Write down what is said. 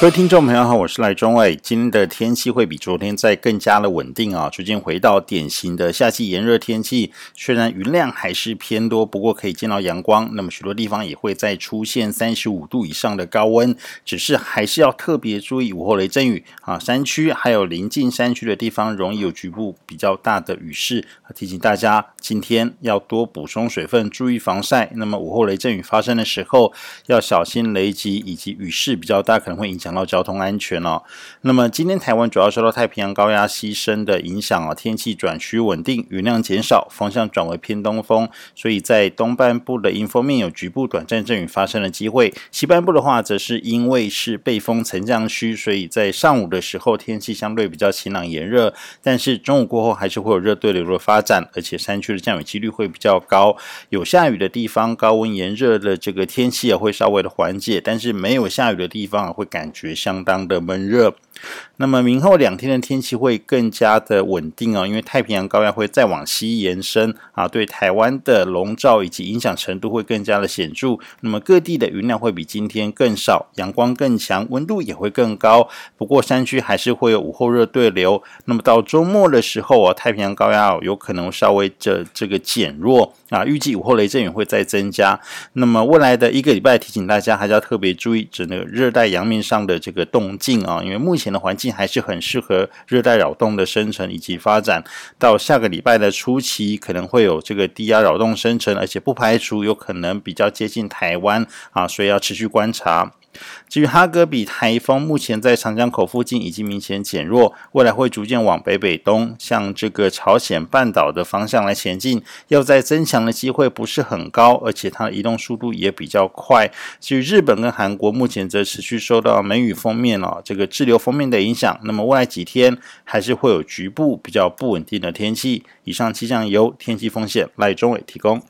各位听众朋友好，我是赖中伟。今天的天气会比昨天再更加的稳定啊，逐渐回到典型的夏季炎热天气。虽然云量还是偏多，不过可以见到阳光。那么许多地方也会再出现三十五度以上的高温，只是还是要特别注意午后雷阵雨啊。山区还有临近山区的地方，容易有局部比较大的雨势。提醒大家，今天要多补充水分，注意防晒。那么午后雷阵雨发生的时候，要小心雷击以及雨势比较大，可能会影响。讲到交通安全哦，那么今天台湾主要受到太平洋高压西伸的影响哦，天气转趋稳定，云量减少，方向转为偏东风，所以在东半部的迎风面有局部短暂阵雨发生的机会。西半部的话，则是因为是背风层降区，所以在上午的时候天气相对比较晴朗炎热，但是中午过后还是会有热对流的发展，而且山区的降雨几率会比较高。有下雨的地方，高温炎热的这个天气也会稍微的缓解，但是没有下雨的地方会感觉。觉相当的闷热，那么明后两天的天气会更加的稳定哦，因为太平洋高压会再往西延伸啊，对台湾的笼罩以及影响程度会更加的显著。那么各地的云量会比今天更少，阳光更强，温度也会更高。不过山区还是会有午后热对流。那么到周末的时候啊，太平洋高压有可能稍微的这个减弱啊，预计午后雷阵雨会再增加。那么未来的一个礼拜，提醒大家还是要特别注意，指那个热带洋面上的这个动静啊，因为目前的环境还是很适合热带扰动的生成以及发展。到下个礼拜的初期，可能会有这个低压扰动生成，而且不排除有可能比较接近台湾啊，所以要持续观察。至于哈格比台风，目前在长江口附近已经明显减弱，未来会逐渐往北北东，向这个朝鲜半岛的方向来前进。要再增强的机会不是很高，而且它的移动速度也比较快。至于日本跟韩国，目前则持续受到梅雨锋面哦，这个滞留锋面的影响。那么未来几天还是会有局部比较不稳定的天气。以上气象由天气风险赖中伟提供。